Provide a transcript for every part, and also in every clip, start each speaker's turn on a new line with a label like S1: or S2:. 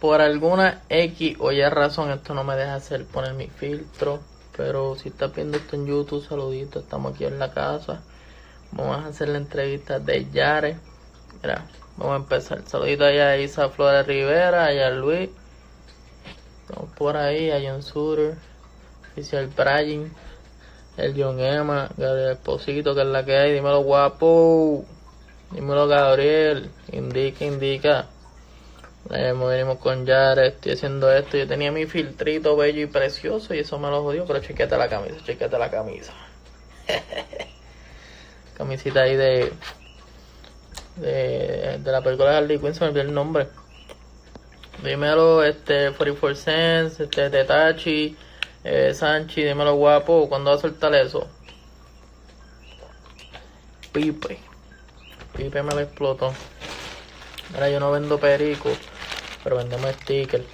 S1: por alguna X o Y razón esto no me deja hacer poner mi filtro. Pero si estás viendo esto en YouTube, saludito, estamos aquí en la casa. Vamos a hacer la entrevista de Yare. Mira, vamos a empezar. Saludito allá a Isa Flores Rivera, allá a Luis. Estamos por ahí, a John Suter, Oficial Brian, el John Emma, Gabriel Esposito, que es la que hay. Dímelo guapo. Dímelo Gabriel. Indica, indica. Eh, venimos con Yare, estoy haciendo esto. Yo tenía mi filtrito bello y precioso y eso me lo jodió, pero chequete la camisa, chequete la camisa. Camisita ahí de, de, de la película de Harley Quinn, se me olvidó el nombre. Dímelo, este, 44 Cents, este, Tetachi, eh, Sanchi, dímelo guapo, ¿cuándo va a soltar eso? Pipe. Pipe me lo explotó. Ahora yo no vendo perico, pero vendemos stickers.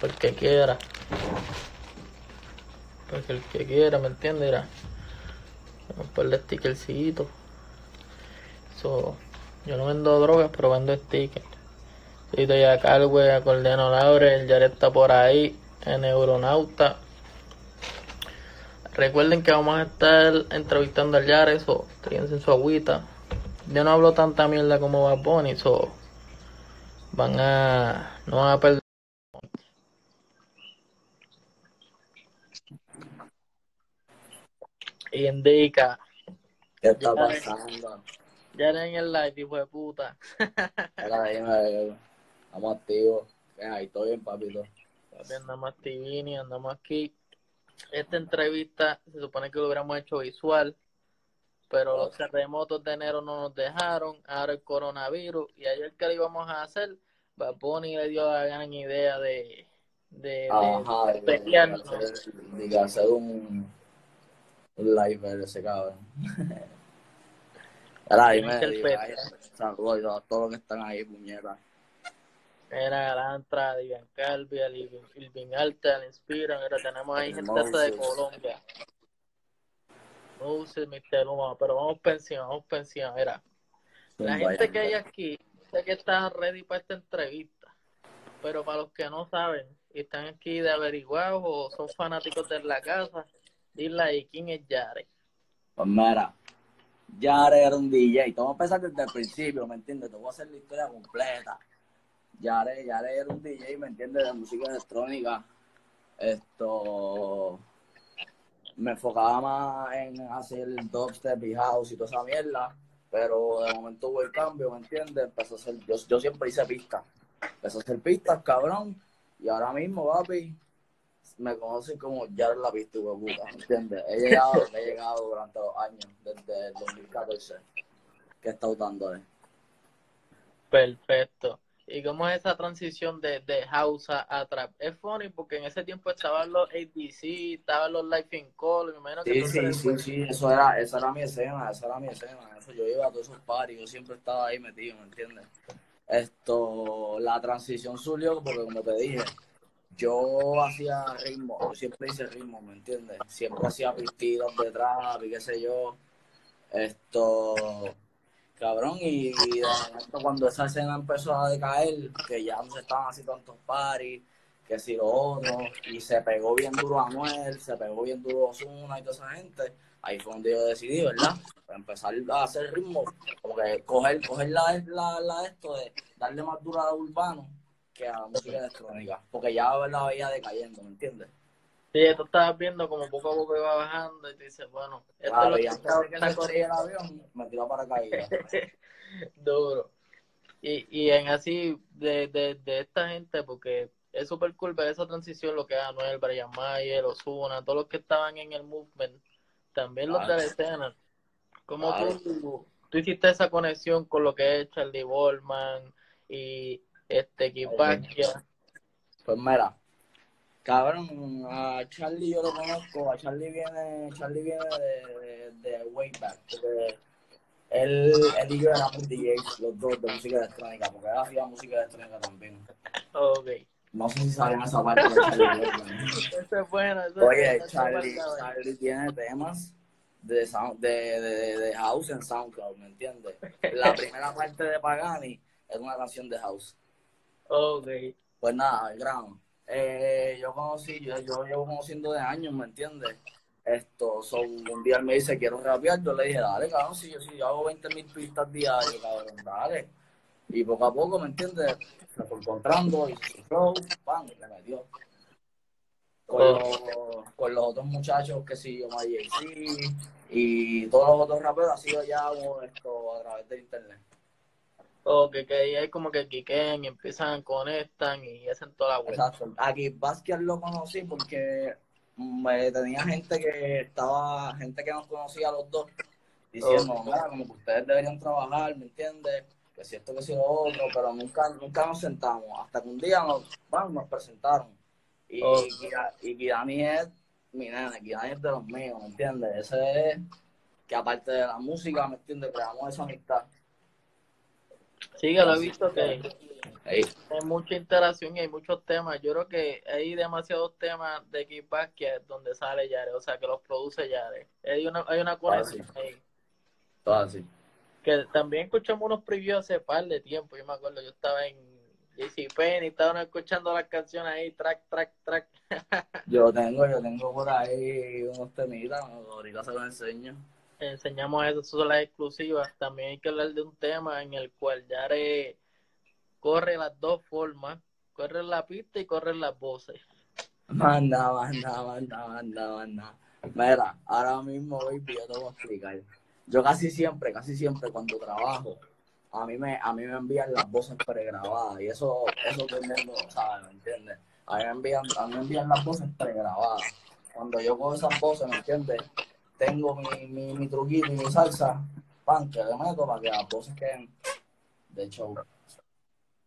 S1: Porque quiera. Porque el que quiera, ¿me entiendes? Vamos a ponerle stickercito. So, yo no vendo drogas, pero vendo stickers. Soy de a Calwe, Acordeano Laure, el Jared está por ahí, en Euronauta. Recuerden que vamos a estar entrevistando al Jared, so, tríense en su agüita. Yo no hablo tanta mierda como Bad Bunny, so, van a, no van a perder. Y indica,
S2: ¿Qué está
S1: Ya.
S2: pasando?
S1: ya en el live, hijo de puta.
S2: Estamos activos. ¿Qué hay? ¿Todo bien, papito?
S1: Papi, andamos activini, andamos aquí. Esta entrevista se supone que lo hubiéramos hecho visual, pero los terremotos de enero no nos dejaron, ahora el coronavirus, y ayer que lo íbamos a hacer, Bad Bunny le dio la gran idea de, de,
S2: Ajá,
S1: de
S2: de, hacer, de hacer un, un live de ese cabrón.
S1: El
S2: ahí, saludos a todos los que están ahí, puñetas.
S1: Era la entrada de Iván Calvi, el Irving, Alta, el Inspiran, ahora tenemos ahí gente de. Colombia. Moses, Mr. Luma, pero vamos encima, vamos encima, mira. La gente que hay aquí, sé que está ready para esta entrevista, pero para los que no saben y están aquí de averiguados o son fanáticos de la casa, dile ahí quién es Yare.
S2: Pues mira, Yare era un DJ. Voy a empezar desde el principio, ¿me entiendes? Te voy a hacer la historia completa. Yare, Yare era un DJ, ¿me entiendes? De música electrónica. Esto. Me enfocaba más en hacer dubstep y house y toda esa mierda. Pero de momento hubo el cambio, ¿me entiendes? Empezó a hacer. Yo, yo siempre hice pistas. Empezó a hacer pistas, cabrón. Y ahora mismo, papi, me conocen como Yare la pista, ¿me entiendes? He llegado, he llegado durante los años, desde el 2014, que he estado dándole.
S1: Perfecto. ¿Y cómo es esa transición de, de house a, a trap? Es funny porque en ese tiempo estaban los ADC, estaban los Life in Call, me imagino que
S2: Sí, sí,
S1: eres-
S2: sí, sí, eso era, esa era mi escena, esa era mi escena, eso yo iba a todos esos parties, yo siempre estaba ahí metido, ¿me entiendes? Esto, la transición surgió porque como te dije, yo hacía ritmo, yo siempre hice ritmo, ¿me entiendes? Siempre hacía pistitos de trap y qué sé yo, esto, cabrón, y, cuando esa escena empezó a decaer, que ya no se estaban haciendo tantos parties, que si lo otro, y se pegó bien duro Anuel, se pegó bien duro Ozuna y toda esa gente, ahí fue donde yo decidí, ¿verdad? Para empezar a hacer ritmo, como que coger, coger la, la, la esto de darle más dura a urbano que a la música electrónica, porque ya la veía decayendo, ¿me entiendes?
S1: Sí, tú estabas viendo como poco a poco iba bajando y te dices, bueno, esto es lo que está
S2: estrelle el avión, me tiró para caída.
S1: duro. Y, y en así, de, de, de esta gente, porque es súper cool ver esa transición, lo que es Anuel, Brian Mayer, Ozuna, todos los que estaban en el movement, también los de la escena. ¿Cómo
S2: Claro.
S1: tú, tú hiciste esa conexión con lo que es Charlie Ballman y este Kipakia?
S2: Pues mira, cabrón, a Charlie yo lo conozco, a Charlie viene, Charlie viene de, de, de way back, porque él, él y yo éramos DJs, los dos de música electrónica, porque él hacía música electrónica también.
S1: Ok.
S2: No sé si saben esa parte de Charlie.
S1: Eso es bueno. Eso
S2: Oye,
S1: es
S2: Charlie,
S1: bueno.
S2: Charlie tiene temas de, sound- de, de, de house en SoundCloud, ¿me entiendes? La primera parte de Pagani es una canción de house.
S1: Ok.
S2: Pues nada, el grano. Eh, yo conocí, yo, yo llevo conociendo de años, ¿me entiendes? Esto, son, un día él me dice, quiero rapear, yo le dije, dale, cabrón, si yo, si yo hago 20 mil pistas diarias, cabrón, dale. Y poco a poco, ¿me entiendes? Se fue encontrando, y flow, ¡pam! le metió. Con,
S1: Oh.
S2: los, con los otros muchachos, que sí, yo, JC, y todos los otros raperos, ha sido ya esto a través de internet.
S1: O que, que ahí hay como que quiquen y empiezan, conectan y hacen toda la vuelta.
S2: Exacto. Aquí Vázquez lo conocí porque me tenía gente que estaba, gente que nos conocía a los dos, diciendo. "Mira, como que ustedes deberían trabajar, ¿me entiendes? Que si esto, que si lo otro, pero nunca, nunca nos sentamos. Hasta que un día nos, bueno, nos presentaron. Y. Kira- y Kirani es mi nene, Kirani es de los míos, ¿me entiendes? Ese es que aparte de la música, ¿me entiendes? Creamos esa amistad.
S1: Sí, que lo he visto que hay mucha interacción y hay muchos temas. Yo creo que hay demasiados temas de Kid Basket donde sale Yare, o sea, que los produce Yare. Hay una, hay una conexión ahí.
S2: todo así.
S1: Que también escuchamos unos previews hace par de tiempo. Yo me acuerdo, yo estaba en JC Penn y estaban escuchando las canciones ahí, track, track, track.
S2: Yo tengo, yo tengo por ahí unos temitas, ahorita se los enseño.
S1: Enseñamos eso, eso son las exclusivas. También hay que hablar de un tema en el cual Yare corre las dos formas. Corre la pista y corre las voces.
S2: Manda, manda, manda, manda, manda. Mira, ahora mismo, baby, yo te voy a explicar. Yo casi siempre, casi siempre cuando trabajo, a mí me, a mí me envían las voces pregrabadas y eso, eso todo el ¿me entiendes? A mí me envían, a mí me envían las voces pregrabadas. Cuando yo cojo esas voces, ¿me entiendes? Tengo mi, mi, mi truquito y mi salsa, pan, que le meto para que las voces queden de show.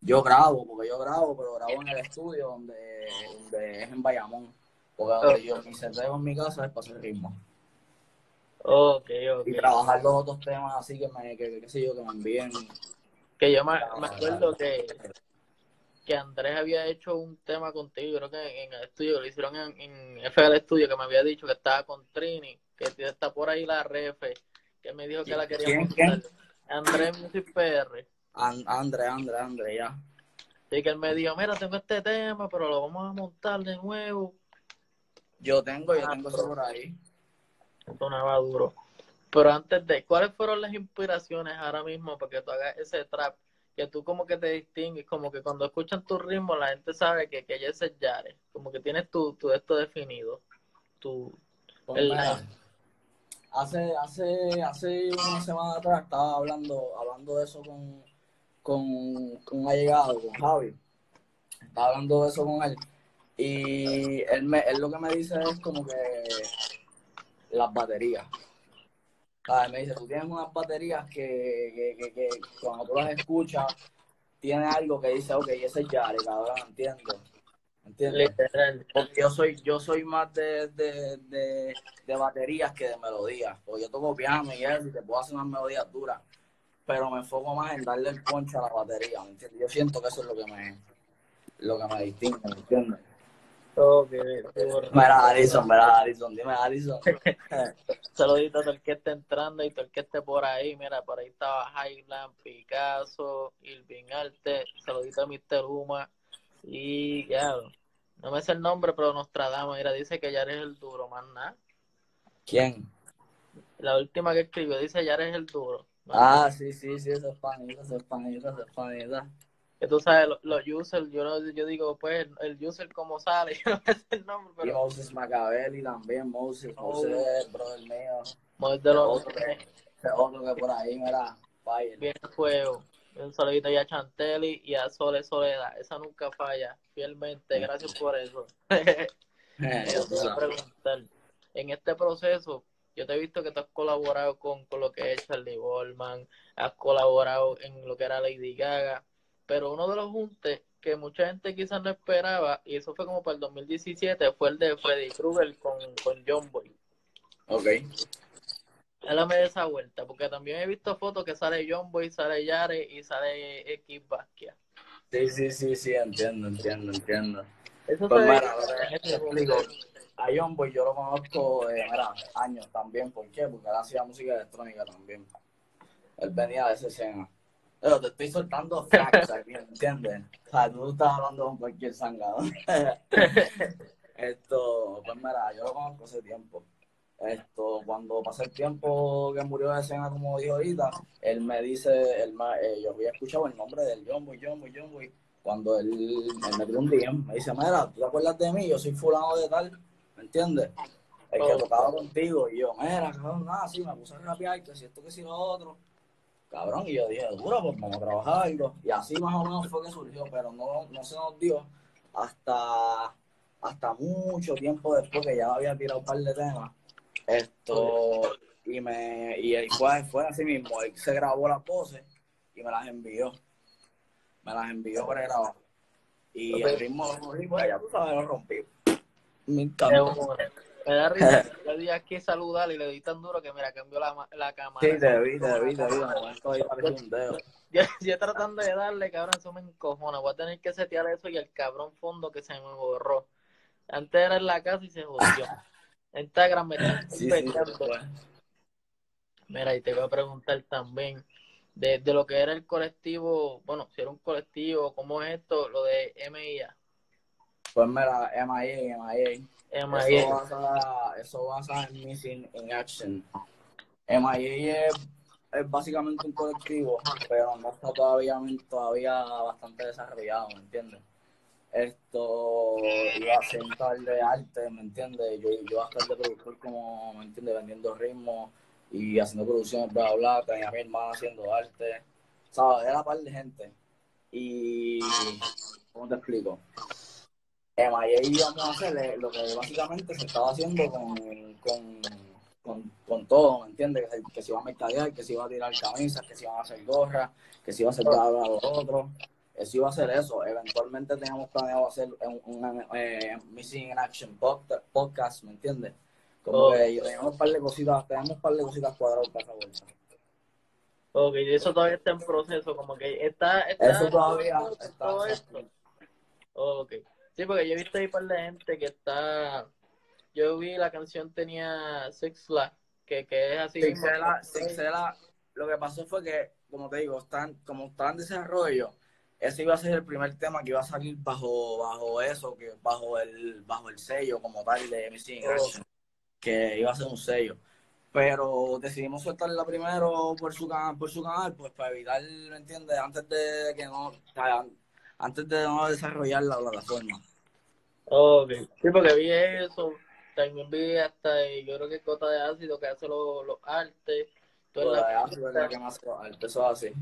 S2: Yo grabo, porque yo grabo, pero grabo en el estudio donde, donde es en Bayamón. Porque donde yo mi seteo en mi casa es para hacer ritmo.
S1: Ok, ok.
S2: Y trabajar los otros temas así que me, que, que, sé yo, que me envíen.
S1: Que yo me, me acuerdo que, que Andrés había hecho un tema contigo, creo que en el estudio, lo hicieron en, en FL Studio, que me había dicho que estaba con Trini, que está por ahí la refe, que me dijo que la quería
S2: ¿Quién.
S1: Andrés Music PR.
S2: An- Andre, Andre, Andre, ya.
S1: Así que él me dijo, mira, tengo este tema, pero lo vamos a montar de nuevo.
S2: Yo tengo, yo
S1: Ah,
S2: tengo eso por ahí.
S1: Sonaba duro. Pero antes de, ¿cuáles fueron las inspiraciones ahora mismo para que tú hagas ese trap? Que tú como que te distingues, como que cuando escuchan tu ritmo la gente sabe que, que ese es Yare. Como que tienes tu, tu esto definido. Tu, El-
S2: hace, hace, hace una semana atrás estaba hablando, hablando de eso con, con, con un allegado, con Javi. Estaba hablando de eso con él. Y él, me, él lo que me dice es como que las baterías. ¿Sabes? Me dice, tú tienes unas baterías que, que, que, que cuando tú las escuchas, tiene algo que dice, ok, ese es Yare, cabrón, entiendo. ¿Entiendes?
S1: literal.
S2: Porque yo soy, yo soy más de, de, de, de baterías que de melodías. Porque yo toco piano y eso, y te puedo hacer unas melodías duras. Pero me enfoco más en darle el poncho a la batería, ¿me entiendes? Yo siento que eso es lo que me, lo que me distingue, ¿me entiendes? Mira, Alison, mira, Alison, dime, Alison.
S1: Saludito a todo el que esté entrando y todo el que esté por ahí. Mira, por ahí estaba Highland, Picasso, Irving Arte. Saludito a Mr. Uma. Y ya, no me sé el nombre, pero Nostradamus. Mira, dice que Yare es el duro, más nada.
S2: ¿Quién?
S1: La última que escribió dice Yare es el duro.
S2: Ah, sí, sí, sí, eso es panita, eso es panita, eso es panita.
S1: Que tú sabes, los, los users, yo, no- yo digo, pues, el, el user como sale, yo no me sé el nombre,
S2: Y
S1: pero
S2: Moses Macabelli también, Moses, Moses es el brother mío.
S1: muy de los
S2: Otro que, otro que por ahí, mira, fire.
S1: Bien fuego. Un saludito ahí a Chantelli y a Sole Soledad. Esa nunca falla. Fielmente. Gracias por eso.
S2: Eh,
S1: preguntar. En este proceso, yo te he visto que tú has colaborado con, con lo que es Charlie Goldman, has colaborado en lo que era Lady Gaga, pero uno de los juntes que mucha gente quizás no esperaba, y eso fue como para el 2017, fue el de Freddy Krueger con, con John Boy.
S2: Ok.
S1: Háblame de esa vuelta, porque también he visto fotos que sale John Boy, sale Yare y sale X Basquiat.
S2: Sí, sí, sí, sí, entiendo, entiendo, entiendo.
S1: Eso
S2: Pues mira, explico. A John Boy yo lo conozco de mira, años también. ¿Por qué? Porque él hacía música electrónica también. Él venía de esa escena. Pero te estoy soltando facts aquí, ¿entiendes? O sea, tú estás hablando con cualquier sangado. Esto, pues mira, yo lo conozco hace tiempo. Esto, cuando pasé el tiempo que murió de escena, como dijo ahorita, él me dice, él me, eh, yo había escuchado el nombre del John Boy, John Boy, John cuando él, él me dio un DM, me dice, mira, ¿tú te acuerdas de mí? Yo soy fulano de tal, ¿me entiendes? El que tocaba contigo, y yo, mira, cabrón, nada, sí, me puse a rapear, que si esto, que si lo otro, cabrón, y yo dije, duro, pues vamos a trabajar algo, y así más o menos fue que surgió, pero no, no se nos dio hasta, hasta mucho tiempo después que ya había tirado un par de temas, esto, y me, y fue, fue así mismo, él se grabó las voces y me las envió me las envió para grabar. Y el ritmo lo ya tú sabes, lo rompí. Me encanta.
S1: Me da risa. Yo di aquí saludar y le di tan duro que mira, cambió la, la cámara.
S2: Sí, te vi, te vi, te vi. Dedo.
S1: Yo, yo tratando de darle, cabrón, eso me encojona. Voy a tener que setear eso y el cabrón fondo que se me borró. Antes era en la casa y se jodió. Instagram me está sí, sí, Mira, y te voy a preguntar también de, de, lo que era el colectivo, bueno, si era un colectivo, ¿cómo es esto? Lo de MIA.
S2: Pues mira, MIA, MIA. MIA. Eso basa, eso basa en Missing in Action. MIA es, es, básicamente un colectivo, pero no está todavía, todavía bastante desarrollado, ¿me entiendes? Esto iba a tal de arte, ¿me entiendes? Yo, yo iba a estar de productor como, ¿me entiendes? Vendiendo ritmos y haciendo producciones, bla, bla, tenía a mi hermana haciendo arte, ¿sabes? Era par de gente. Y, ¿cómo te explico? En MIA íbamos a hacer lo que básicamente se estaba haciendo con, con, con, todo, ¿me entiendes? Que, que, se iba a mercadear, que se iba a tirar camisas, que se iban a hacer gorras, que se iba a hacer bla, bla, lo otro. Eso iba a ser eso. Eventualmente teníamos planeado hacer un, un, eh, Missing in Action podcast, ¿me entiendes? Como que tenemos un par de cositas, tenemos un par de cositas cuadradas para esa bolsa.
S1: Ok, eso todavía está en proceso, como que está... está
S2: eso todavía está... Todo esto.
S1: Ok. Sí, porque yo he visto ahí un par de gente que está... Yo vi la canción tenía Six que, que es así
S2: Sixela, Sixela, lo que pasó fue que, como te digo, están, como está en desarrollo, ese iba a ser el primer tema que iba a salir bajo, bajo eso, que bajo el, bajo el sello como tal de MC oh que iba a ser un sello. Pero decidimos soltarla primero por su canal, por su canal, pues para evitar, ¿me entiendes? Antes de que no, antes de no desarrollar la plataforma.
S1: Ok, sí, porque vi eso, también vi hasta, yo creo que Cota de Ácido que hace los, los artes.
S2: Cota de Ácido es la que más hace eso así.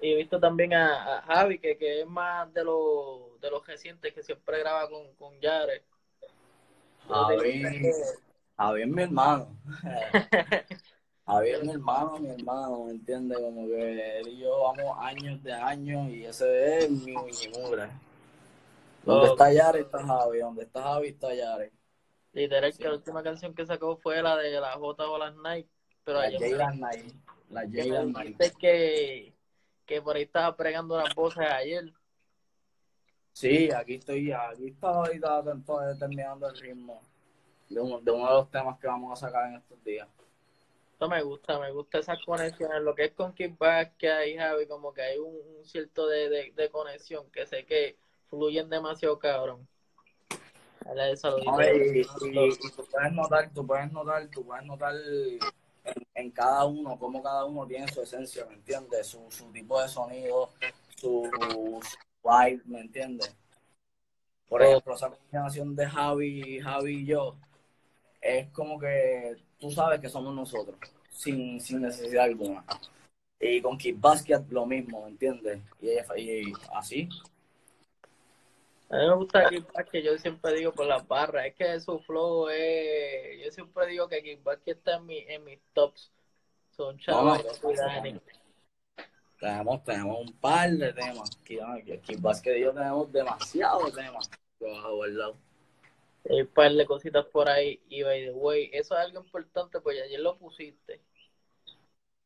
S1: Y he visto también a, Javi, que, que es más de los de los recientes, que siempre graba con, con Yare.
S2: Javi, Javier mi hermano. Javier mi hermano, mi hermano, ¿me entiendes? Como que él y yo vamos años de años y ese es mi muñimura. Donde está Yare está Javi, donde está Javi está Yare.
S1: Literal que la última canción que sacó fue la de la J o las Night. Pero
S2: la J Night. La J Night.
S1: Que, que por ahí estaba pregando las voces ayer.
S2: Sí, aquí estoy, aquí estaba ahorita terminando el ritmo de, uno de los temas que vamos a sacar en estos días.
S1: Esto me gusta, me gusta esas conexiones. Lo que es con Kickback que hay, Javi, como que hay un, cierto de, de, conexión que sé que fluyen demasiado cabrón.
S2: y, tú puedes notar, tú puedes notar, tú puedes notar en, cada uno, cómo cada uno tiene su esencia, ¿me entiendes? Su, su tipo de sonido, su, vibe, ¿me entiendes? Por ejemplo, esa combinación de Javi, Javi y yo, es como que tú sabes que somos nosotros, sin, sin necesidad alguna. Y con Kid Basket lo mismo, ¿me entiendes? Y, y, así.
S1: A mí me gusta Kid Basket, yo siempre digo por las barras, es que su flow es, yo siempre digo que Basket está en, mi, en mis tops. Son chavos.
S2: tenemos, tenemos un par de temas. Basket y yo tenemos demasiados temas.
S1: hay un par de cositas por ahí. Y by the way, eso es algo importante, pues ayer lo pusiste.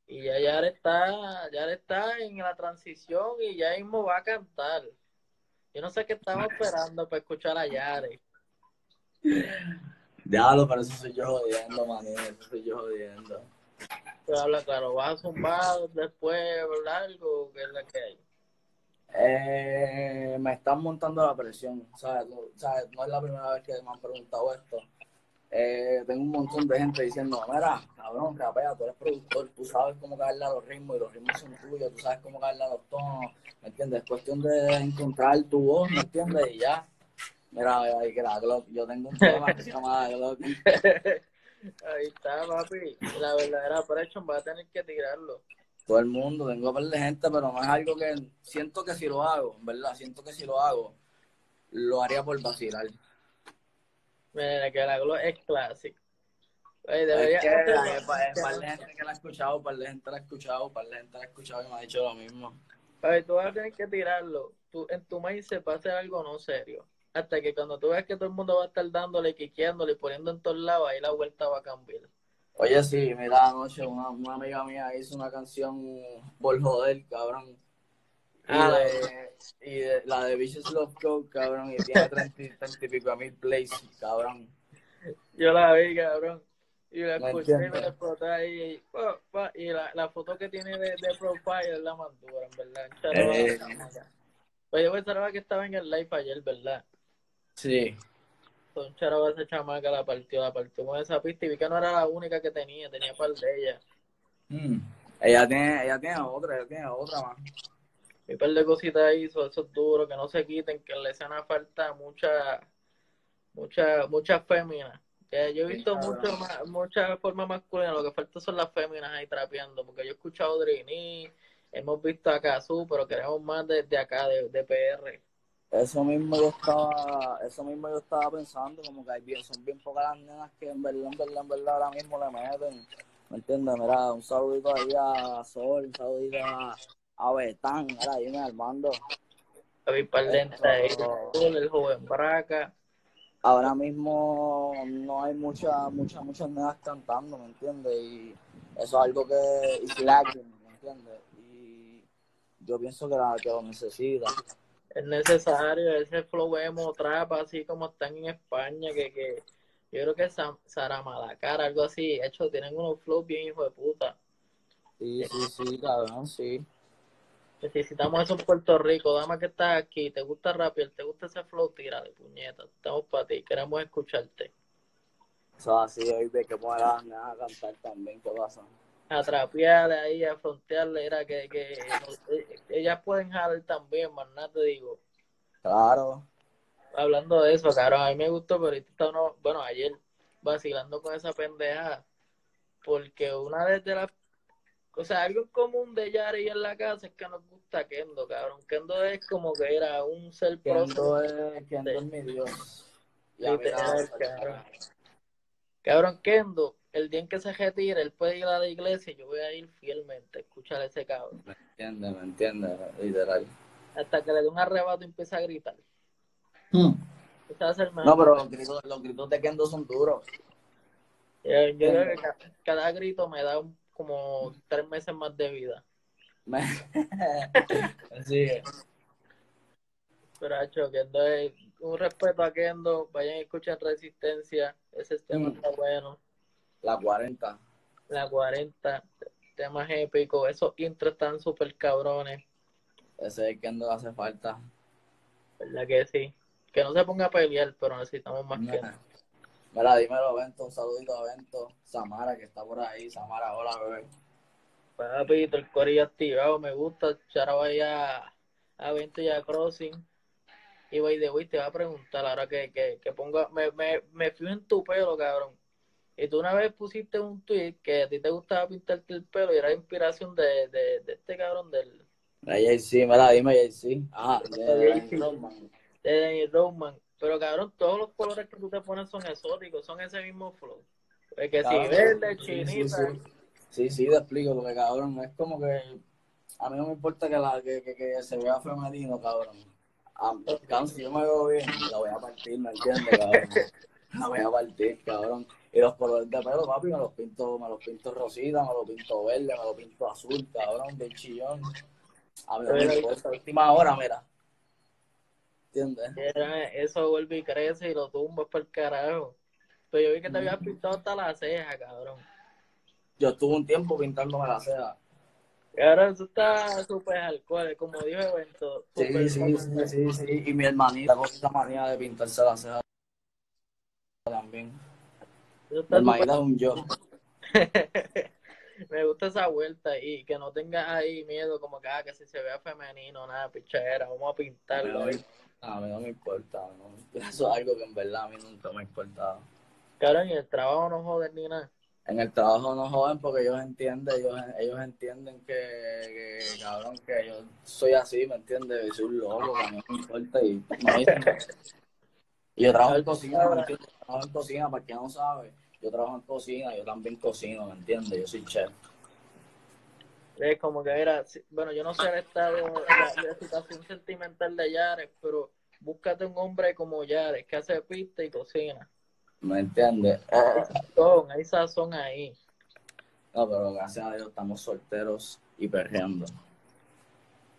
S1: Y ya ya está, ya está en la transición y ya mismo va a cantar. Yo no sé qué estaba esperando para escuchar a Yare.
S2: Diablo, pero eso soy yo jodiendo, maní, eso soy yo jodiendo.
S1: Pero habla claro, ¿vas a zumbar después largo? ¿Qué es la que hay?
S2: Eh, me están montando la presión, ¿sabes? ¿sabes? No es la primera vez que me han preguntado esto. Eh, tengo un montón de gente diciendo, mira, cabrón, rapea, tú eres productor, tú sabes cómo caerle a los ritmos y los ritmos son tuyos, tú sabes cómo caerle a los tonos, ¿me entiendes? Es cuestión de encontrar tu voz, ¿me entiendes? Y ya. Mira, ahí que la Glock, yo tengo un tema que se llama Glock.
S1: Ahí está, papi. La verdadera presión va a tener que tirarlo.
S2: Todo el mundo, tengo un par de gente, pero no es algo que siento que si lo hago, ¿verdad? Siento que si lo hago, lo haría por vacilar.
S1: Mira, que la Glock es clásico.
S2: Oye, debería... Es que, hay par de gente que la ha escuchado, par de gente la ha escuchado, par de gente la ha escuchado y me ha dicho lo mismo.
S1: Oye, tú vas a tener que tirarlo. Tú, en tu maíz se va a hacer algo no serio hasta que cuando tú veas que todo el mundo va a estar dándole, quiqueándole y poniendo en todos lados, ahí la vuelta va a cambiar.
S2: Oye, sí, mira, anoche una, una amiga mía hizo una canción por joder, cabrón. Y, ah, de, y de, la de Vicious Love Code, cabrón, y tiene 30, y pico mil plays, cabrón.
S1: Yo la vi, cabrón. Y la escuché y me la exploté. Y, y la, la, foto que tiene de, de profile es la más dura, en verdad. Eh. Oye, pues sabía que estaba en el live ayer, ¿verdad?
S2: Sí.
S1: Son charaba esa chamaca, la partió, la partió con esa pista y vi que no era la única que tenía, tenía par de ella.
S2: Mm. Ella tiene, ella tiene otra, ella tiene otra más.
S1: Y par de cositas ahí, eso, es duro, que no se quiten, que en la escena falta mucha, mucha, muchas féminas. Que yo he visto mucho más, muchas formas masculinas, lo que falta son las féminas ahí trapeando, porque yo he escuchado Drini, hemos visto a Kazu, pero queremos más desde acá, de, de PR.
S2: Eso mismo yo estaba, eso mismo yo estaba pensando, como que hay bien, son bien pocas las nenas que en verdad, en verdad, en verdad ahora mismo le meten. ¿Me entiendes? Mira, un saludito ahí a Sol, un saludito a, a Betán, mira, dime Armando.
S1: David Parlenta, el joven Braca.
S2: Ahora mismo no hay muchas, muchas, muchas nenas cantando, ¿me entiendes? Y eso es algo que es lacking, ¿me entiendes? Y yo pienso que, la, que lo necesita
S1: es necesario ese flow emo trap así como están en España que, que yo creo que Sara Malacar algo así hecho tienen unos flows bien hijo de puta
S2: sí sí sí cabrón sí
S1: necesitamos eso en Puerto Rico dama que estás aquí te gusta rapier te gusta ese flow tira de puñeta estamos para ti queremos escucharte
S2: eso así hoy de que puedas a cantar también qué pasa
S1: a trapearle ahí, a frontearle, era que, que eh, ellas pueden jalar también, más nada te digo.
S2: Claro.
S1: Hablando de eso, claro, a mí me gustó, pero ahorita está uno, bueno, ayer vacilando con esa pendeja, porque una vez de las, o sea, algo común de Yari en la casa es que nos gusta Kendo, cabrón. Kendo es como que era un ser
S2: Kendo es, Kendo es mi Dios.
S1: cabrón. cabrón, Kendo el día en que se retire, él puede ir a la iglesia y yo voy a ir fielmente a escuchar a ese cabrón.
S2: Me entiende, me entiende, literal.
S1: Hasta que le dé un arrebato y empieza a gritar. Hmm.
S2: No, pero los gritos, los gritos de Kendo son duros.
S1: Yo, creo que cada, grito me da como tres meses más de vida.
S2: Así
S1: Pero, hecho, Kendo es un respeto a Kendo, vayan a escuchar Resistencia, ese tema hmm. está bueno.
S2: La 40.
S1: La 40. Temas épicos. Esos intros están súper cabrones.
S2: Ese es que no hace falta.
S1: ¿Verdad que sí? Que no se ponga a pelear, pero necesitamos más que nada.
S2: Mira, dímelo, Bento. Un saludito a Bento. Samara, que está por ahí. Samara, hola, bebé.
S1: Papito, el corillo activado. Me gusta. Ahora voy a, a Bento y a Crossing. Y voy de hoy te va a preguntar ahora que, que, que ponga. Me, me, me fui en tu pelo, cabrón. Y tú una vez pusiste un tweet que a ti te gustaba pintarte el pelo y era inspiración de, de, de este cabrón del...
S2: De sí, me la dime, sí. Ah, de,
S1: de Roman. De Danny Roman. Pero cabrón, todos los colores que tú te pones son exóticos, son ese mismo flow. Es que si verde, chinita.
S2: Sí, sí, te explico, porque cabrón, es como que a mí no me importa que, la, que, que, que se vea femenino, cabrón. A, si yo me veo bien, la voy a partir, ¿me entiendes, cabrón? La voy a partir, cabrón. Y los colores de pelo, papi, me los pinto, me los pinto rosita, me los pinto verde, me los pinto azul, cabrón, de chillón. A mí me esta última hora, mira. ¿Entiendes?
S1: Eso vuelve y crece y lo tumbas por el carajo. Pero yo vi que te habías pintado hasta la ceja, cabrón.
S2: yo estuve un tiempo pintándome la ceja.
S1: Ahora eso está súper alcohol, como dijo Evento.
S2: Sí, sí, sí, sí, sí. Y mi hermanita con esa manía de pintarse la ceja también. Mi hermanita es un yo.
S1: Me gusta esa vuelta y que no tengas ahí miedo como que, ah, que si se vea femenino, nada, pichadera, vamos a
S2: A mí
S1: pintarlo.
S2: a mí no me importa. ¿no? Eso es algo que en verdad a mí nunca me ha importado.
S1: Cabrón, y el trabajo no joden ni nada.
S2: En el trabajo no joden porque ellos entienden, ellos, ellos entienden que, que, cabrón, que yo soy así, ¿me entiendes? Soy un loco, a mí no me importa y no dicen que- Y yo trabajo en cocina, trabajo en cocina, para quien no sabe, yo trabajo en cocina, yo también cocino, ¿me entiendes? Yo soy chef.
S1: Es como que, mira, si- bueno, yo no sé el estado, la, la situación sentimental de Yares, pero búscate un hombre como Yares que hace pista y cocina.
S2: ¿Me entiendes?
S1: Son, hay sazón ahí.
S2: No, pero gracias a Dios estamos solteros y perreando.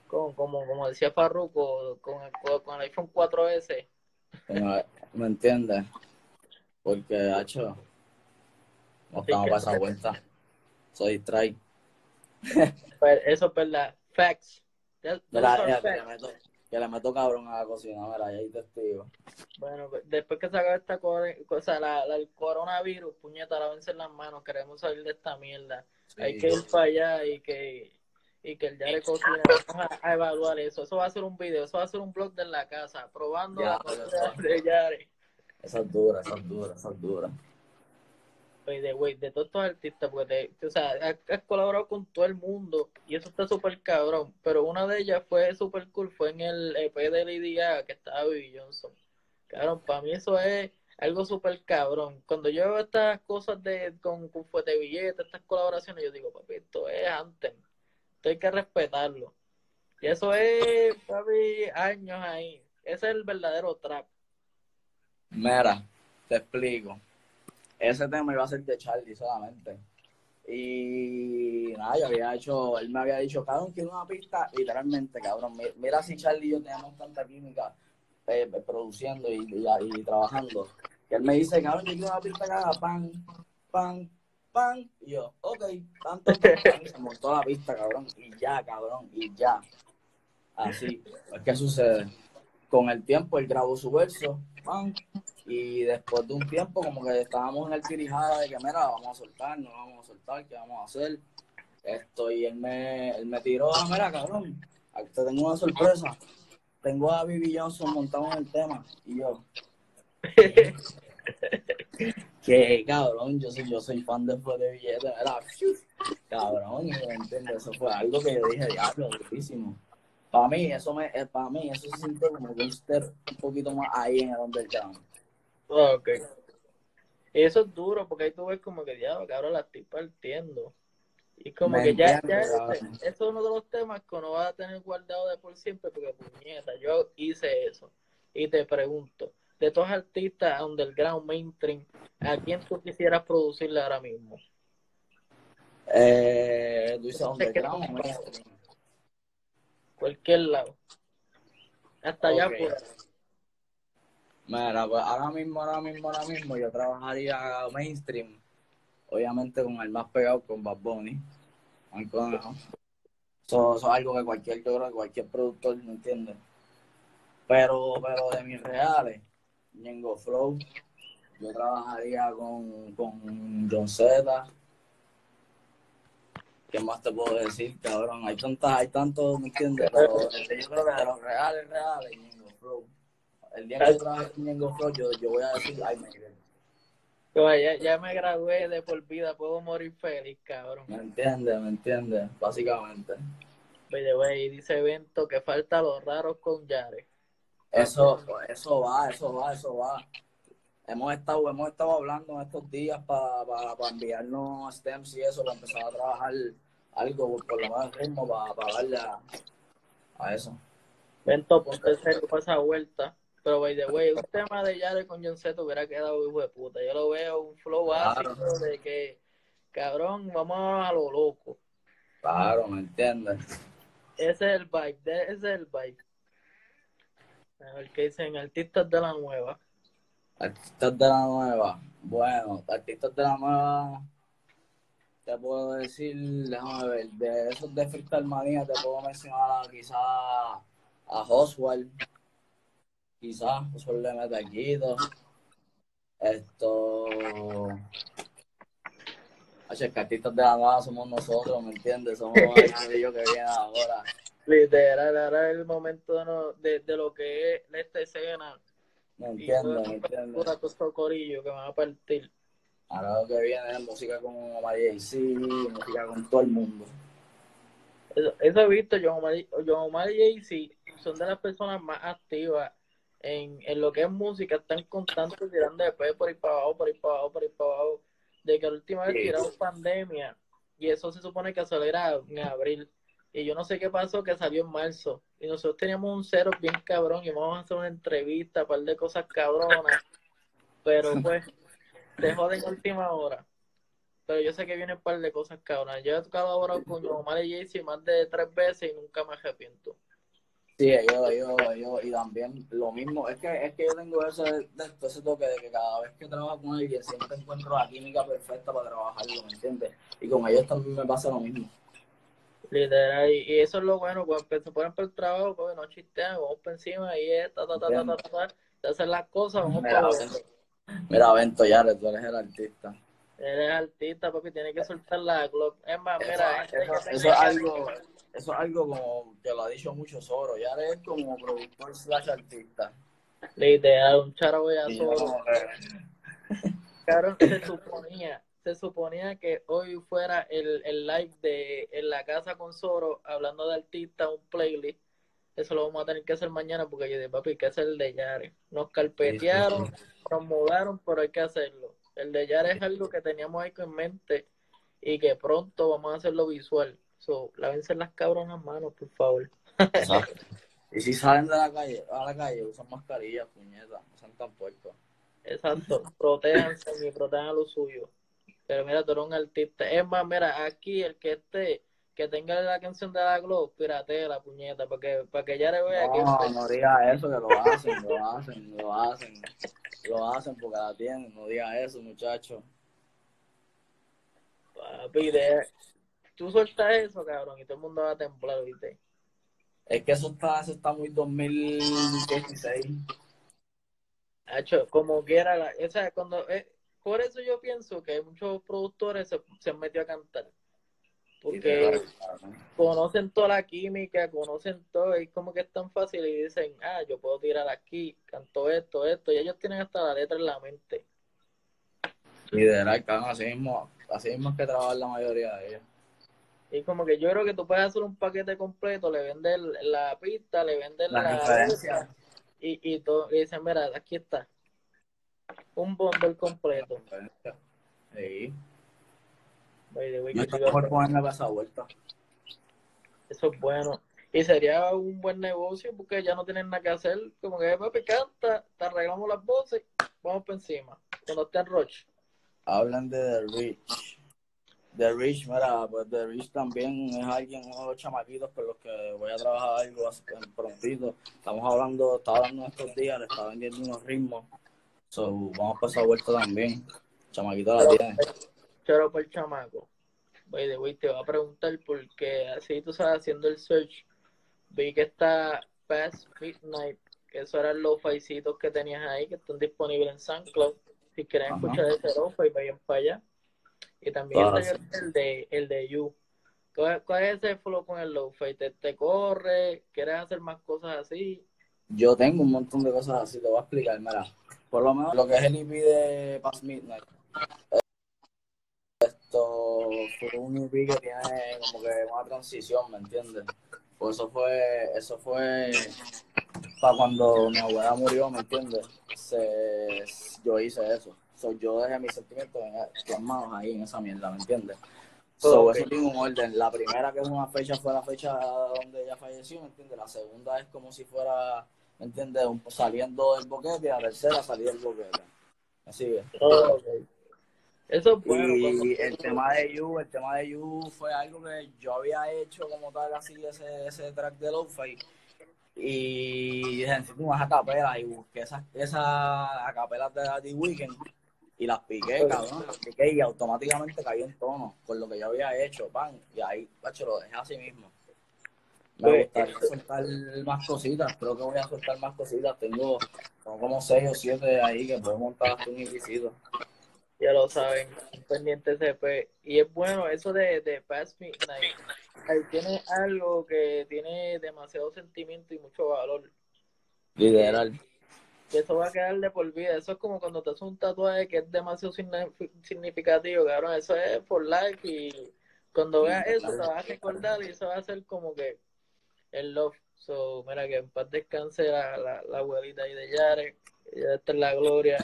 S1: Como, como, como decía Farruko, con el, con el iPhone 4S.
S2: Como- ¿Me entiendes? Porque, hacho, no
S1: Así
S2: estamos para esa vuelta. Soy distrae.
S1: Pues eso es verdad. Facts. That-
S2: Mira, que, le meto, que le meto cabrón a la cocina, mira, ahí testigo.
S1: Bueno, pues, después que se acabe esta cosa, la, la- el coronavirus, puñeta, lávense las manos, queremos salir de esta mierda. Hay que ir para allá y que y que el Yare cocina. Vamos a, a evaluar eso. Eso va a ser un video, eso va a ser un blog de la casa, probando
S2: Ya,
S1: la cocina de Yare.
S2: Esa es dura, esa es dura, esa es dura.
S1: By way, de todos estos artistas, porque te- o sea, has, colaborado con todo el mundo y eso está súper cabrón. Pero una de ellas fue súper cool, fue en el EP de Lady Gaga que estaba Bibi Johnson. Cabrón, para mí eso es algo súper cabrón. Cuando yo veo estas cosas de con, con Fuete Billete, estas colaboraciones, yo digo, papi, esto es antes. Esto hay que respetarlo. Y eso es, papi, años ahí. Ese es el verdadero trap.
S2: Mira, te explico. Ese tema iba a ser de Charlie solamente. Y nada, yo había hecho, él me había dicho, cabrón, quiero una pista, literalmente, cabrón. mi- Mira si Charlie y yo teníamos tanta química eh, produciendo y, y- y trabajando. Que él me dice, cabrón, yo quiero una pista que haga pan, pan, pan. Y yo, ok, tanto, y se montó la pista, cabrón. Y ya, cabrón, y ya. Así. ¿Qué sucede? Con el tiempo él grabó su verso, pan, y después de un tiempo como que estábamos en el tirijada de que, mira, vamos a soltar, no vamos a soltar, ¿qué vamos a hacer? Esto, y él me, él me tiró, ah, mira, cabrón, te tengo una sorpresa. Tengo a Bibi Johnson montado en el tema. Y yo, que cabrón, yo soy, yo soy fan de Fue de Billete, era cabrón, ¿me entiendes? Eso fue algo que yo dije, diablo, durísimo. Para mí, eso me, eh, para mí, eso se siente como que un poquito más ahí en el underground.
S1: Ok. Y eso es duro, porque ahí tú ves como que, diablo, cabrón, la estoy partiendo. Y como
S2: Me
S1: que ya,
S2: entiendo,
S1: ya eso es uno de los temas que uno va a tener guardado de por siempre, porque puñeta, yo hice eso. Y te pregunto, de todos los artistas underground, mainstream, ¿a quién tú quisieras producirle ahora mismo?
S2: Eh, tú dices
S1: Entonces, ¿qué
S2: underground,
S1: tú-
S2: mainstream.
S1: Cualquier lado. Hasta allá
S2: Ok. Mira, pues ahora mismo, ahora mismo, ahora mismo yo trabajaría mainstream, obviamente con el más pegado con Bad Bunny. Eso, eso es algo que cualquier, yo cualquier productor no entiende. Pero, pero de mis reales, Ñengo Flow, yo trabajaría con, con John Z. ¿Qué más te puedo decir, cabrón? Hay tantas, hay tantos, ¿me entiendes? Pero yo creo que de los reales, reales, Ñengo Flow. El día que yo trabaje con Ñengo Flow, yo, yo voy a decir, ay, me
S1: ya, ya me gradué de por vida, puedo morir feliz, cabrón.
S2: ¿Me entiendes? ¿Me entiendes? Básicamente.
S1: The way, dice Evento que falta los raros con Yare.
S2: Eso, eso va, eso va, eso va. Hemos estado, hemos estado hablando en estos días para enviarnos stems y eso, para empezar a trabajar algo, por lo menos ritmo, para darle a, a eso.
S1: Vento, ponte serio para esa vuelta. Pero, by the way, un tema de Yare con John Z hubiera quedado hijo de puta. Yo lo veo un flow
S2: Claro.
S1: básico de que, cabrón, vamos a lo loco.
S2: Claro, ¿me entiendes?
S1: Ese es el vibe, ese es el vibe. A ver qué dicen artistas de la nueva.
S2: Artistas de la nueva. Bueno, artistas de la nueva. te puedo decir, déjame ver, de esos de Freestyle Manía te puedo mencionar quizás a Oswald, quizás Oswald le mete Quito. Esto. Cartitas de la nada somos nosotros, ¿me entiendes? Somos ellos que vienen ahora.
S1: Literal, ahora es el momento de, de, lo que es esta escena.
S2: Me entiendo, me entiendo.
S1: Corillo que van a partir.
S2: Ahora lo que viene es música con Omar sí, música con todo el mundo.
S1: Eso, eso he visto, John Omar, John Omar y jay son de las personas más activas en, en lo que es música, están constantes tirando de pe por ahí para abajo, por ahí para abajo, por ahí para abajo. De que la última vez tiraron pandemia y eso se supone que salió en abril. Y yo no sé qué pasó, que salió en marzo. Y nosotros teníamos un cero bien cabrón y vamos a hacer una entrevista, un par de cosas cabronas. Pero pues, te joden última hora. Pero yo sé que vienen un par de cosas cabronas. Yo he tocado ahora con Omar y Jaycee más de tres veces y nunca me arrepiento.
S2: Sí, yo, yo, yo, y también lo mismo, es que, es que yo tengo ese, ese toque de que cada vez que trabajo con alguien siempre encuentro la química perfecta para trabajarlo, ¿me entiendes? Y con ellos también me pasa lo mismo.
S1: Literal, y, eso es lo bueno, cuando se ponen por el trabajo, pues no chistean, vamos por encima y es, ta, ta, ta, ta, ta, ta, hacer las cosas, vamos
S2: mira, por Mira, Bento, ya, tú eres el artista.
S1: Eres artista porque tienes que soltar la Glock. Es más, mira,
S2: eso, eso es algo eso es algo como que lo ha dicho mucho Zoro. Ya eres como productor slash artista.
S1: Literal, un charo voy a Zoro. Claro, se suponía, se suponía que hoy fuera el, el live de En la casa con Zoro, hablando de artista, un playlist. Eso lo vamos a tener que hacer mañana porque yo dije, papi, que hacer el de Yare. Nos carpetearon, nos mudaron, pero hay que hacerlo. El de Yare es algo que teníamos ahí en mente y que pronto vamos a hacerlo visual. So, lávense las cabronas manos, por favor.
S2: Y si salen de la calle, a la calle, usan mascarillas, puñetas, no sean tan puertos.
S1: Exacto, protéjanse y protejan a lo suyo. Pero mira, tú eres un artista. Es más, mira, aquí el que esté, que tenga la canción de la Glow, pirate la puñeta, para que, para que ya le vea
S2: no,
S1: que.
S2: No, no diga eso, que lo hacen, lo hacen, lo hacen. Lo hacen porque la tienen, no diga eso, muchacho.
S1: Papi, de, tú sueltas eso, cabrón, y todo el mundo va a temblar, ¿viste?
S2: Es que eso está, eso está muy 2016.
S1: Hacho, como quiera, la, o sea, cuando, eh, por eso yo pienso que muchos productores se, se han metido a cantar. Porque conocen toda la química, conocen todo, y como que es tan fácil y dicen, ah, yo puedo tirar aquí, canto esto, esto, y ellos tienen hasta la letra en la mente.
S2: Y de verdad, así mismo, así mismo es que trabajan la mayoría de ellos.
S1: Y como que yo creo que tú puedes hacer un paquete completo, le vendes la pista, le vendes la,
S2: la
S1: y, y, todo, y dicen, mira, aquí está. Un bundle completo.
S2: Sí.
S1: esa
S2: vuelta.
S1: Eso es bueno. Y sería un buen negocio porque ya no tienen nada que hacer. Como que, papi, canta, te arreglamos las voces, vamos por encima. Cuando esté en Roche.
S2: Hablan de The Rich. The Rich, mira, pues The Rich también es alguien, uno de los chamaquitos con los que voy a trabajar algo prontito. Estamos hablando, estaba hablando estos días, le está vendiendo unos ritmos. So, vamos a pasar vuelta también. Chamaquito la tiene.
S1: Chero por el chamaco. Voy de te voy a preguntar porque así tú sabes, haciendo el search, vi que está Past Midnight, que esos eran los faicitos que tenías ahí, que están disponibles en SoundCloud. Si quieren escuchar ese lo-fi, vayan para allá. Y también ah, el de el de You. ¿Cuál, es ese flow con el low ¿Te, ¿Te corre? ¿Quieres hacer más cosas así?
S2: Yo tengo un montón de cosas así, te voy a explicar, mira. Por lo menos lo que es el EP de Past Midnight. Esto fue un EP que tiene como que una transición, ¿me entiendes? Pues eso fue, eso fue para cuando mi abuela murió, ¿me entiendes? yo hice eso yo dejé mis sentimientos manos ahí en esa mierda, ¿me entiendes? So, eso tiene un orden. La primera, que es una fecha, fue la fecha donde ella falleció, ¿me entiendes? La segunda es como si fuera, ¿me entiendes? saliendo del boquete y la tercera salir del boquete. Así que.
S1: Eso es bueno.
S2: Y el tema de You, el tema de You fue algo que yo había hecho como tal, así, ese, ese track de Lo-Fi. Y dije, necesito unas acapelas y busqué esas, esas acapelas de The Weeknd y las piqué, cabrón, las piqué y automáticamente caí en tono con lo que yo había hecho, pan, y ahí, pacho, lo dejé así mismo. Me gustaría soltar más cositas, creo que voy a soltar más cositas, tengo, tengo como seis o siete ahí que puedo montar hasta un visito.
S1: Ya lo saben, pendiente CP. Y es bueno eso de, de Past Midnight. Ahí tiene algo que tiene demasiado sentimiento y mucho valor.
S2: Literal.
S1: Que eso va a quedar de por vida. Eso es como cuando te haces un tatuaje que es demasiado signi- significativo, cabrón. Eso es por life y cuando veas eso te vas a recordar y eso va a ser como que el love. So, mira que en paz descanse la, la, la abuelita ahí de Yare. Ella está en la gloria.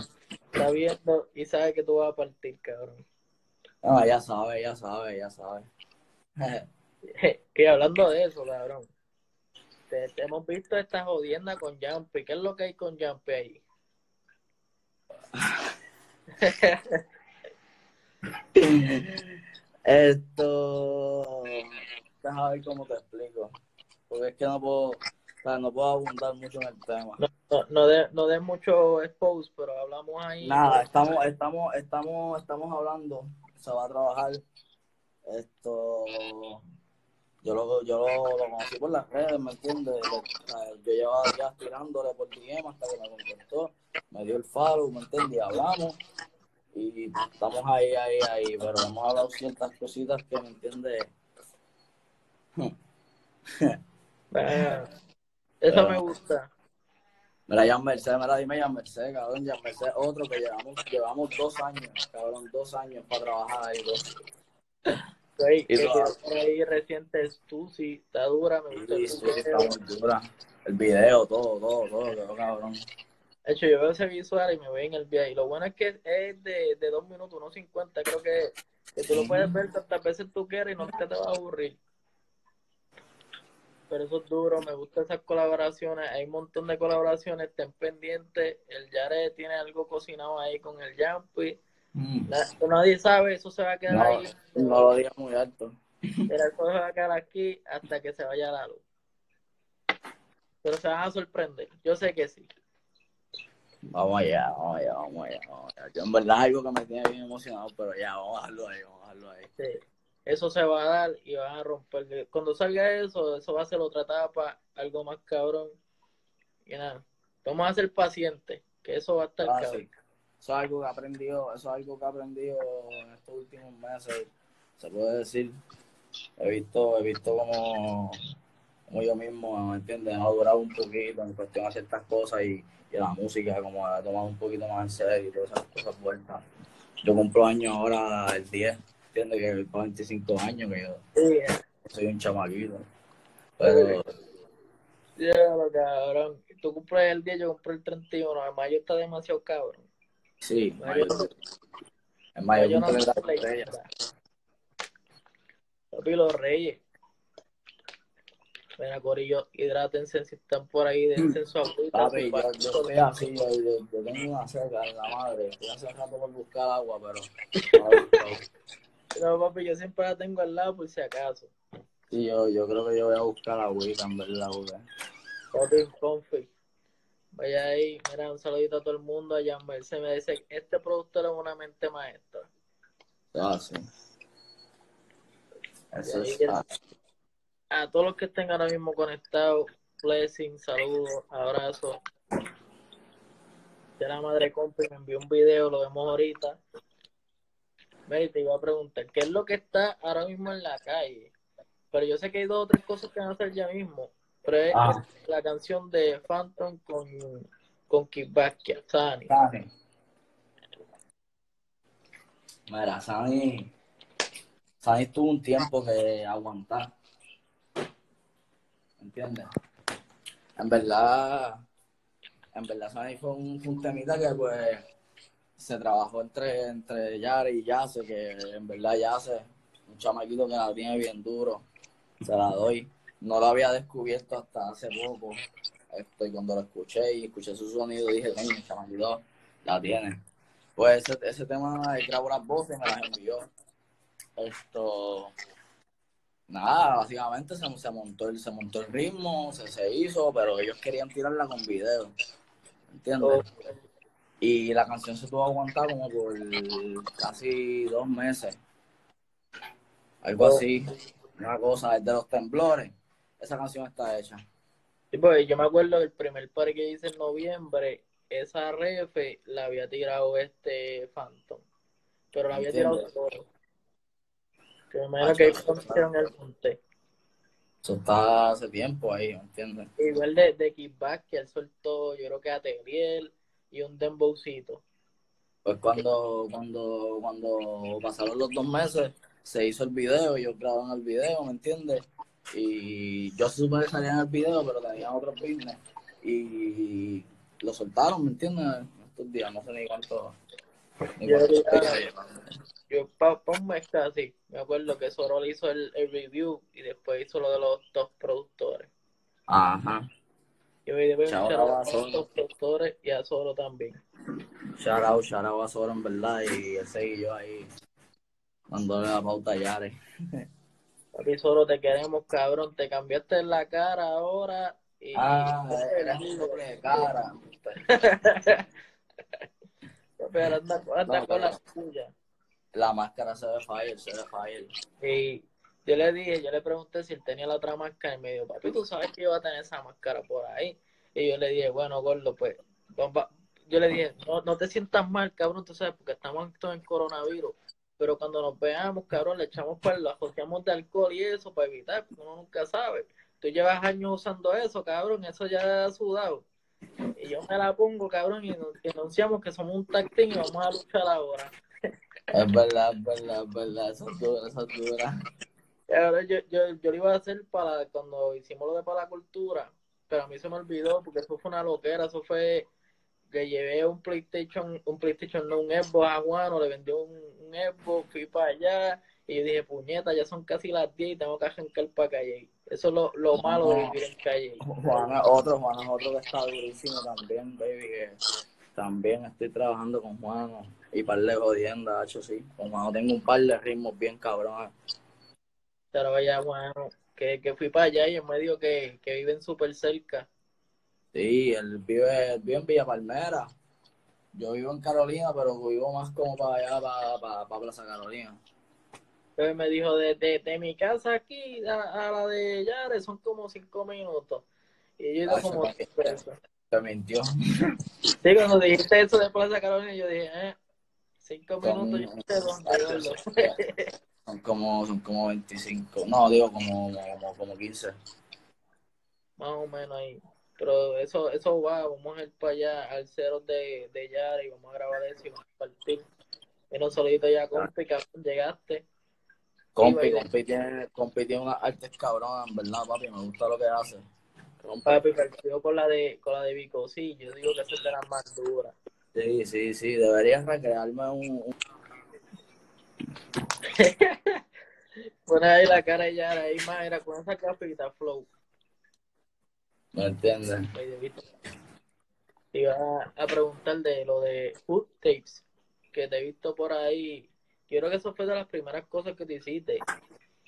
S1: Está viendo y sabe que tú vas a partir, cabrón.
S2: No, ya sabe, ya sabe, ya sabe.
S1: Y hablando de eso, cabrón. Te, te hemos visto esta jodienda con Jumpy. ¿Qué es lo que hay con Jumpy ahí?
S2: Esto, déjame ver cómo te explico, porque es que no puedo, o sea, no puedo abundar mucho en el tema.
S1: No, no, no de, no de mucho expose, pero hablamos ahí.
S2: Nada, estamos, estamos, estamos, estamos hablando, se va a trabajar. Esto, yo lo, yo lo, lo conocí por las redes, ¿me entiendes? Yo llevaba ya tirándole por DM hasta que me contestó, me dio el follow, ¿me entiendes? Y hablamos. Y estamos ahí, ahí, ahí, pero hemos hablado ciertas cositas que, ¿me entiendes?
S1: Ah, eso me gusta.
S2: Mira, Jan Mercedes, mira, dime Jan Mercedes, cabrón, Jan Mercedes, otro que llevamos, llevamos dos años, cabrón, dos años para trabajar ahí, dos.
S1: Güey,
S2: Y
S1: que por ahí reciente es Tusi, está dura, me gusta
S2: Sí,
S1: el
S2: sí,
S1: video.
S2: está muy dura. El video, todo, todo, todo, cabrón.
S1: De hecho, yo veo ese visual y me voy en el viaje. Y lo bueno es que es de, de dos minutos, unos 50, creo que, que tú lo puedes ver tantas veces tú quieras y no te, te va a aburrir. Pero eso es duro, me gustan esas colaboraciones. Hay un montón de colaboraciones, estén pendientes. El Yare tiene algo cocinado ahí con el Na- Nadie sabe, eso se va a quedar
S2: No,
S1: ahí.
S2: no lo digas muy alto.
S1: Mira, eso se va a quedar aquí hasta que se vaya la luz. Pero se van a sorprender, yo sé que sí.
S2: Vamos allá, vamos allá, vamos allá, vamos allá. Yo en verdad es algo que me tiene bien emocionado, pero ya, vamos a dejarlo ahí, vamos a dejarlo ahí.
S1: Sí. Eso se va a dar y van a romper. Cuando salga eso, eso va a ser otra etapa, algo más cabrón. Y nada, vamos a ser pacientes, que eso va a estar
S2: Ah,
S1: cabrón.
S2: sí. Eso es algo que he aprendido, eso es algo que he aprendido en estos últimos meses, se puede decir. He visto, he visto como, como yo mismo, ¿me entiendes? Ha durado un poquito en cuestión de ciertas cosas y, y la música, como he tomado un poquito más en serio y todas esas cosas vueltas. Yo cumplo años ahora el 10, ¿entiendes? Que con 25 años, que yo soy un chamaquito. Pero,
S1: lo cabrón. Tú cumples el 10, yo compré el 31. El mayo está demasiado cabrón.
S2: Sí,
S1: Mayo,
S2: mayo, mayo
S1: no
S2: estrella.
S1: Papi, los reyes. Mira, Corillo, hidrátense si están por ahí, dense su agüita.
S2: Papi, yo, yo estoy así, yo, yo, yo tengo una cerca en la madre, estoy hace rato por buscar agua, pero. No,
S1: papi, yo siempre la tengo al lado por si acaso.
S2: Sí, yo, yo creo que yo voy a buscar agüita, en verdad, porque
S1: Papi, confi. Vaya ahí, mira, un saludito a todo el mundo. A Jan Mercedes me dice, este productor es una mente maestra.
S2: ah, sí. Eso es, ah,
S1: A todos los que estén ahora mismo conectados, blessing, saludos, abrazos. De la madre compi me envió un video, lo vemos ahorita. Mary, te iba a preguntar, ¿qué es lo que está ahora mismo en la calle? Pero yo sé que hay dos o tres cosas que van a hacer ya mismo. Pero es
S2: Ah.
S1: la canción de Phantom con, con Kid Basquiat, Sani.
S2: Sani. Mira, Sani, Sani tuvo un tiempo que aguantar. ¿Entiendes? En verdad, en verdad Sani fue un, fue un temita que pues se trabajó entre, entre Yare y Yase, que en verdad Yase, un chamaquito que la tiene bien duro, se la doy. No lo había descubierto hasta hace poco. Esto, y cuando lo escuché y escuché su sonido, dije, coño, el chamaquito la tiene. Pues ese, ese tema, él grabó las voces y me las envió. Esto, nada, básicamente se, se montó el, se montó el ritmo, se, se hizo, pero ellos querían tirarla con video. ¿Entiendes? Y la canción se tuvo aguantar como por casi dos meses. Algo así. Una cosa, es de los temblores. Esa canción está hecha.
S1: Sí, pues yo me acuerdo del primer party que hice en noviembre, esa refe la había tirado este Phantom, pero la había tirado solo. Que me imagino
S2: Ah,
S1: que conocieron el monte.
S2: Eso está hace tiempo ahí, ¿me entiendes?
S1: Igual de, de Kickback, que él soltó, yo creo que a Teriel y un dembowcito.
S2: Pues cuando, cuando, cuando pasaron los dos meses, se hizo el video, ellos grabaron el video, ¿me entiendes? Y yo se supone que salía en el video, pero tenían otro business. Y lo soltaron, ¿me entiendes? Estos días, no sé ni cuánto. Ni
S1: Yo
S2: cuánto.
S1: Yo, pa, pa un mes casi, me acuerdo que Sorol hizo el, el review y después hizo lo de los dos productores.
S2: Ajá.
S1: Yo me muchar a los
S2: Soro.
S1: dos productores y a Soro también.
S2: Shout out, shout out a Sora, en verdad. Y él seguí yo ahí, dándole la pauta a Yare.
S1: Papi Soro, te queremos, cabrón. Te cambiaste la cara ahora. Y,
S2: Ah, eres un doble de cara.
S1: Pero anda, anda
S2: No,
S1: con la tuya.
S2: La máscara se ve fire, se ve fire.
S1: Y yo le dije, yo le pregunté si él tenía la otra máscara y me dijo, papi, tú sabes que voy a tener esa máscara por ahí. Y yo le dije, bueno, gordo, pues, yo le dije, no, no te sientas mal, cabrón, tú sabes, porque estamos todos en coronavirus. Pero cuando nos veamos, cabrón, le echamos para lo asociamos de alcohol y eso para evitar, porque uno nunca sabe. Tú llevas años usando eso, cabrón, eso ya ha sudado. Y yo me la pongo, cabrón, y nos denunciamos que somos un tag team y vamos a luchar ahora.
S2: Es verdad, es verdad, es verdad. Esa es dura, esa es dura.
S1: Ahora yo, yo, yo lo iba a hacer para cuando hicimos lo de para la cultura, pero a mí se me olvidó porque eso fue una loquera, eso fue que llevé un PlayStation, un PlayStation, no, un Xbox a Juano, le vendió un, un Xbox, fui para allá y yo dije, puñeta, ya son casi las 10 y tengo que arrancar para Calle. Eso es lo, lo malo de vivir en Calle.
S2: Juana, otro, Juana es otro que está durísimo también, baby. Que también estoy trabajando con Juan y par de jodiendas, hecho sí. Con Juan tengo un par de ritmos bien cabrones.
S1: Pero vaya, Juano, que, que fui para allá y él me dijo que, que viven súper cerca.
S2: Sí, él vive, él vive en Villa Palmera. Yo vivo en Carolina, pero vivo más como para allá, para, para, para Plaza Carolina.
S1: Entonces me dijo, de, de, de mi casa aquí a, a la de Yare son como cinco minutos. Y yo
S2: Ah,
S1: como veces.
S2: Te mintió.
S1: Sí, cuando dijiste eso de Plaza Carolina, yo dije, eh, cinco
S2: Son-
S1: minutos yo sé dónde, gordo.
S2: Son como, son como 25. No, digo como, como, como 15.
S1: Más o menos ahí. Pero eso, eso va, vamos a ir para allá al cero de, de Yare y vamos a grabar eso y vamos a partir. Mira un solito ya, compi, cabrón, llegaste.
S2: Compi, compi tiene, compi tiene unas artes cabronas, en verdad, papi. Me gusta lo que hace. Compi.
S1: Papi, partió con la de, con la de Vico, sí, yo digo que esa es de las más duras.
S2: Sí, sí, sí. Deberías recrearme un, un-
S1: ahí la cara de Yara, ahí más era con esa capita flow.
S2: ¿Me entiendes?
S1: medio visto. Te iba a, a preguntar de lo de food tapes que te he visto por ahí. Yo creo que eso fue de las primeras cosas que te hiciste.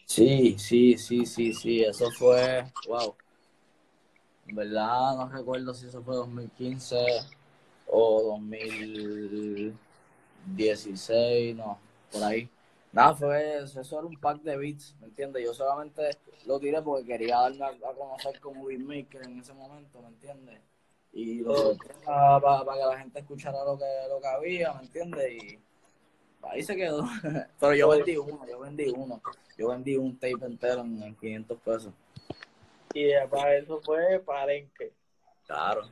S2: Sí, sí, sí, sí, sí. Eso fue, wow. En verdad no recuerdo si eso fue 2015 o 2016, no, por ahí. Nada, fue, eso era un pack de beats, ¿me entiendes? Yo solamente lo tiré porque quería darme a, a conocer como beatmaker en ese momento, ¿me entiendes? Y lo solté para, para- para que la gente escuchara lo que, lo que había, ¿me entiendes? Y ahí se quedó. Pero yo vendí uno, yo vendí uno. Yo vendí un tape entero en, en 500 pesos.
S1: Y para eso fue palenque.
S2: Claro.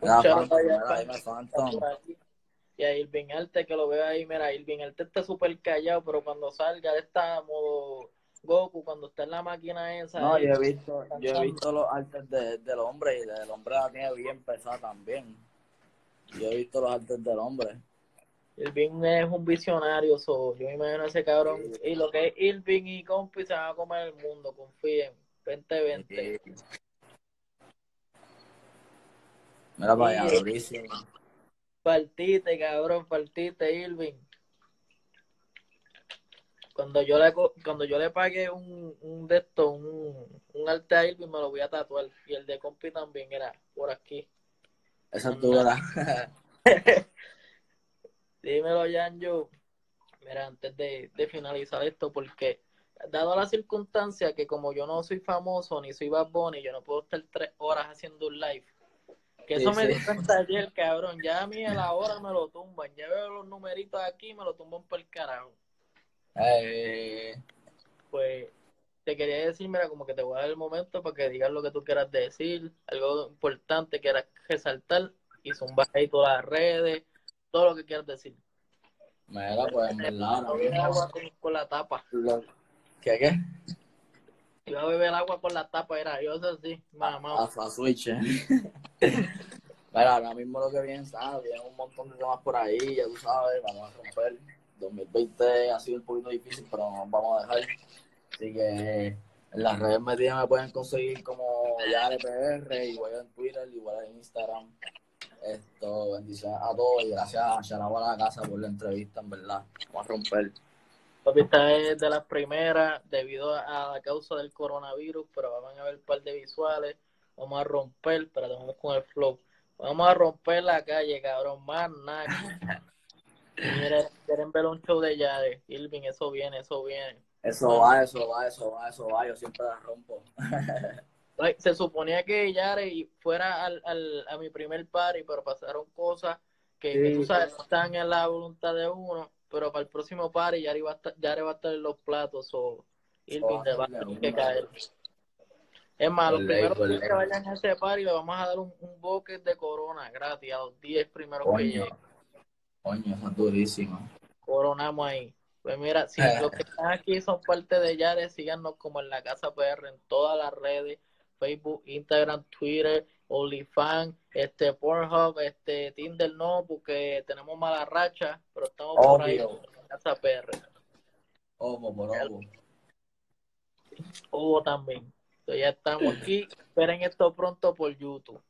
S1: Charo
S2: Phantom, dime
S1: está
S2: Phantom.
S1: Y a Irving Arte que lo veo ahí, mira, Irving Arte está súper callado, pero cuando salga está modo Goku, cuando está en la máquina esa.
S2: No, yo he visto, yo he visto los artes de- del hombre y del hombre la tiene bien pesada también. Yo he visto los artes del hombre.
S1: Irving es un visionario, so, yo me imagino a ese cabrón. Y lo que es Irving y Compi se van a comer el mundo, confíen. 2020.
S2: Y- Mira para allá,
S1: Sí.
S2: durísimo.
S1: Partite, cabrón, partite, Irving. Cuando yo le cuando yo le pague un, un de estos, un, un arte a Irving, me lo voy a tatuar. Y el de Compi también era por aquí.
S2: Esa es dura.
S1: Dímelo, Yanjo. Mira, antes de, de finalizar esto, porque dado la circunstancia que como yo no soy famoso ni soy Bad Bunny, yo no puedo estar tres horas haciendo un live. Que eso
S2: Sí,
S1: me
S2: sí.
S1: di cuenta ayer, cabrón. Ya a mí a la hora me lo tumban. Ya veo los numeritos aquí y me lo tumban por el carajo.
S2: Eh,
S1: Pues te quería decir, mira, como que te voy a dar el momento para que digas lo que tú quieras decir, algo importante que quieras resaltar y zumbar ahí todas las redes, todo lo que quieras decir.
S2: mira, pues en verdad,
S1: agua con, con la tapa.
S2: ¿Qué qué?
S1: Iba a beber agua con la tapa, era yo eso sí, mamá.
S2: A, a Switch, eh. Mira, ahora mismo lo que viene, ¿sabes? Vienen un montón de temas por ahí, ya tú sabes, vamos a romper. 2020 ha sido un poquito difícil, pero no nos vamos a dejar. Así que en las redes medias me pueden conseguir como YarePR, igual en Twitter, igual en Instagram. Esto, bendiciones a todos y gracias a Sharabo a la casa por la entrevista, en verdad. Vamos a romper.
S1: Papi, esta es de las primeras debido a la causa del coronavirus, pero van a ver un par de visuales. Vamos a romper, pero vamos con el flow. Vamos a romper la calle, cabrón, más nada. Quieren ver un show de Yare, Irving, eso viene, eso viene.
S2: Eso va, eso va, eso va, eso va. Yo siempre la rompo.
S1: Se suponía que Yare fuera al, al, a mi primer party, pero pasaron cosas que, que tú
S2: Sí.
S1: sabes, no están en la voluntad de uno, pero para el próximo party Yare va a estar, Yare va a estar en los platos o Irving
S2: Oh,
S1: te va a
S2: de
S1: tener que caer. Es más, los primeros que vayan a ese party le vamos a dar un, un bucket de corona gratis a los 10 primeros que
S2: Coño,
S1: lleguen.
S2: coño, eso es durísimo.
S1: Coronamos ahí. Pues mira, si
S2: Eh.
S1: los que están aquí son parte de Yare, síganos como en la Casa PR en todas las redes, Facebook, Instagram, Twitter, OnlyFans, este Pornhub, este Tinder no, porque tenemos mala racha, pero estamos por ahí en Casa PR.
S2: Ojo por ojo.
S1: Hugo también. Entonces ya estamos aquí. Esperen esto pronto por YouTube.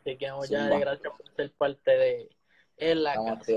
S1: Así que vamos ya, gracias por ser parte de En la Casa.